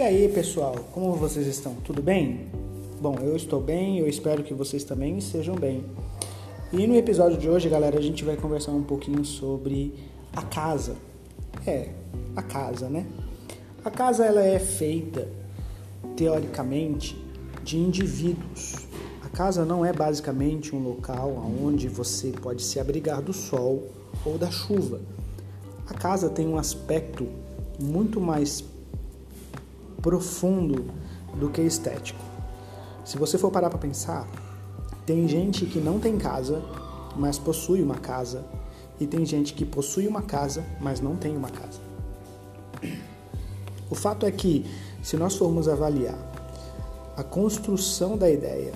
E aí, pessoal, como vocês estão? Tudo bem? Bom, eu estou bem, eu espero que vocês também estejam bem. E no episódio de hoje, galera, a gente vai conversar um pouquinho sobre a casa. É, a casa, né? A casa ela é feita teoricamente de indivíduos. A casa não é basicamente um local onde você pode se abrigar do sol ou da chuva. A casa tem um aspecto muito mais profundo do que estético. Se você for parar para pensar, tem gente que não tem casa, mas possui uma casa, e tem gente que possui uma casa, mas não tem uma casa. O fato é que, se nós formos avaliar a construção da ideia,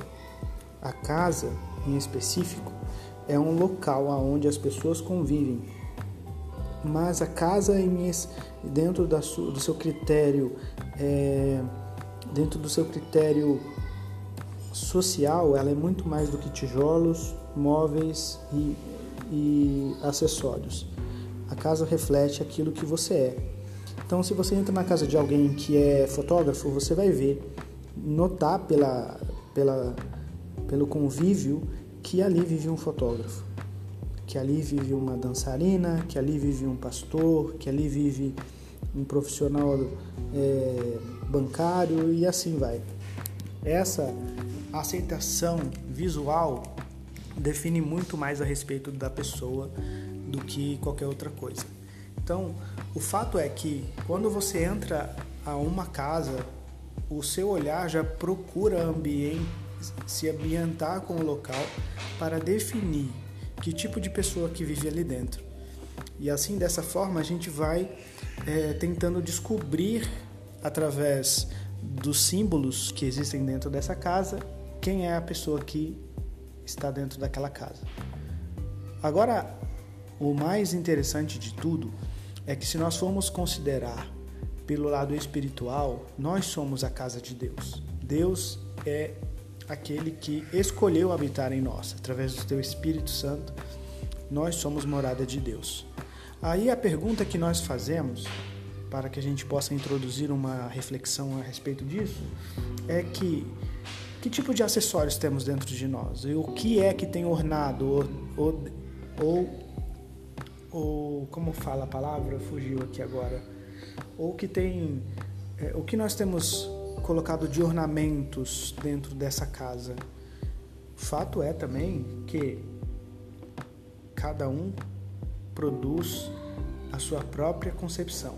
a casa em específico é um local onde as pessoas convivem, mas a casa em, dentro da do seu critério é, dentro do seu critério social, ela é muito mais do que tijolos, móveis e, e acessórios. A casa reflete aquilo que você é. Então, se você entra na casa de alguém que é fotógrafo, você vai ver, notar pela, pela, pelo convívio que ali vive um fotógrafo, que ali vive uma dançarina, que ali vive um pastor, que ali vive um profissional é, bancário e assim vai. Essa aceitação visual define muito mais a respeito da pessoa do que qualquer outra coisa. Então, o fato é que quando você entra a uma casa, o seu olhar já procura ambiente, se ambientar com o local para definir que tipo de pessoa que vive ali dentro. E assim, dessa forma, a gente vai é, tentando descobrir através dos símbolos que existem dentro dessa casa quem é a pessoa que está dentro daquela casa. Agora, o mais interessante de tudo é que se nós formos considerar pelo lado espiritual, nós somos a casa de Deus. Deus é aquele que escolheu habitar em nós através do seu Espírito Santo. Nós somos morada de Deus. Aí a pergunta que nós fazemos, para que a gente possa introduzir uma reflexão a respeito disso, é que que tipo de acessórios temos dentro de nós? E o que é que tem ornado ou, ou, ou, ou como fala a palavra? Fugiu aqui agora. Ou que tem é, o que nós temos colocado de ornamentos dentro dessa casa? Fato é também que cada um produz a sua própria concepção.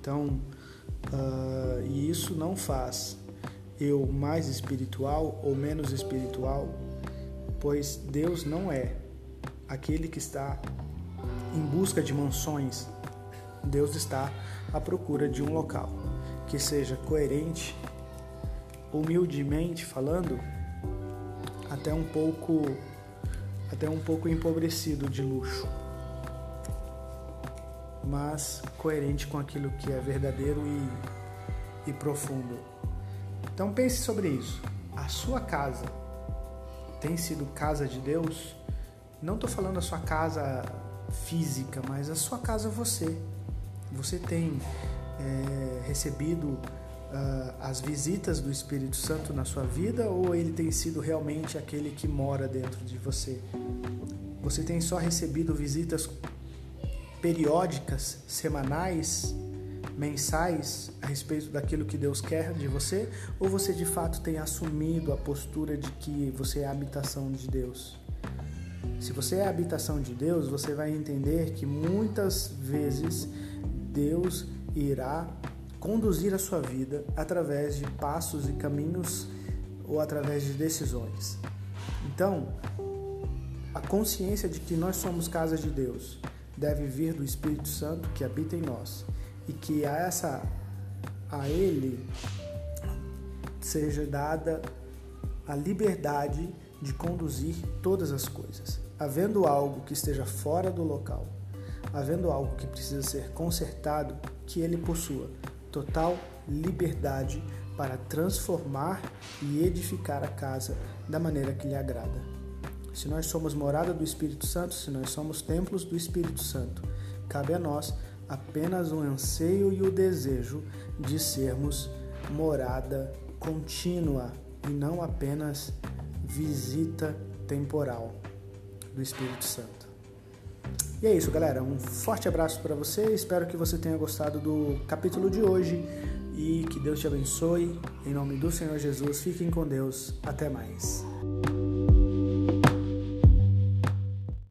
Então, uh, e isso não faz eu mais espiritual ou menos espiritual, pois Deus não é aquele que está em busca de mansões. Deus está à procura de um local que seja coerente, humildemente falando, até um pouco até um pouco empobrecido de luxo, mas coerente com aquilo que é verdadeiro e, e profundo. Então pense sobre isso. A sua casa tem sido casa de Deus? Não estou falando a sua casa física, mas a sua casa você. Você tem é, recebido uh, as visitas do Espírito Santo na sua vida ou ele tem sido realmente aquele que mora dentro de você? Você tem só recebido visitas periódicas, semanais, mensais a respeito daquilo que Deus quer de você? Ou você de fato tem assumido a postura de que você é a habitação de Deus? Se você é a habitação de Deus, você vai entender que muitas vezes Deus irá conduzir a sua vida através de passos e caminhos ou através de decisões. Então, a consciência de que nós somos casa de Deus deve vir do Espírito Santo que habita em nós e que a essa a ele seja dada a liberdade de conduzir todas as coisas. Havendo algo que esteja fora do local, havendo algo que precisa ser consertado, que ele possua total liberdade para transformar e edificar a casa da maneira que lhe agrada. Se nós somos morada do Espírito Santo, se nós somos templos do Espírito Santo, cabe a nós apenas o anseio e o desejo de sermos morada contínua e não apenas visita temporal do Espírito Santo. E é isso, galera. Um forte abraço para você. Espero que você tenha gostado do capítulo de hoje e que Deus te abençoe. Em nome do Senhor Jesus, fiquem com Deus. Até mais.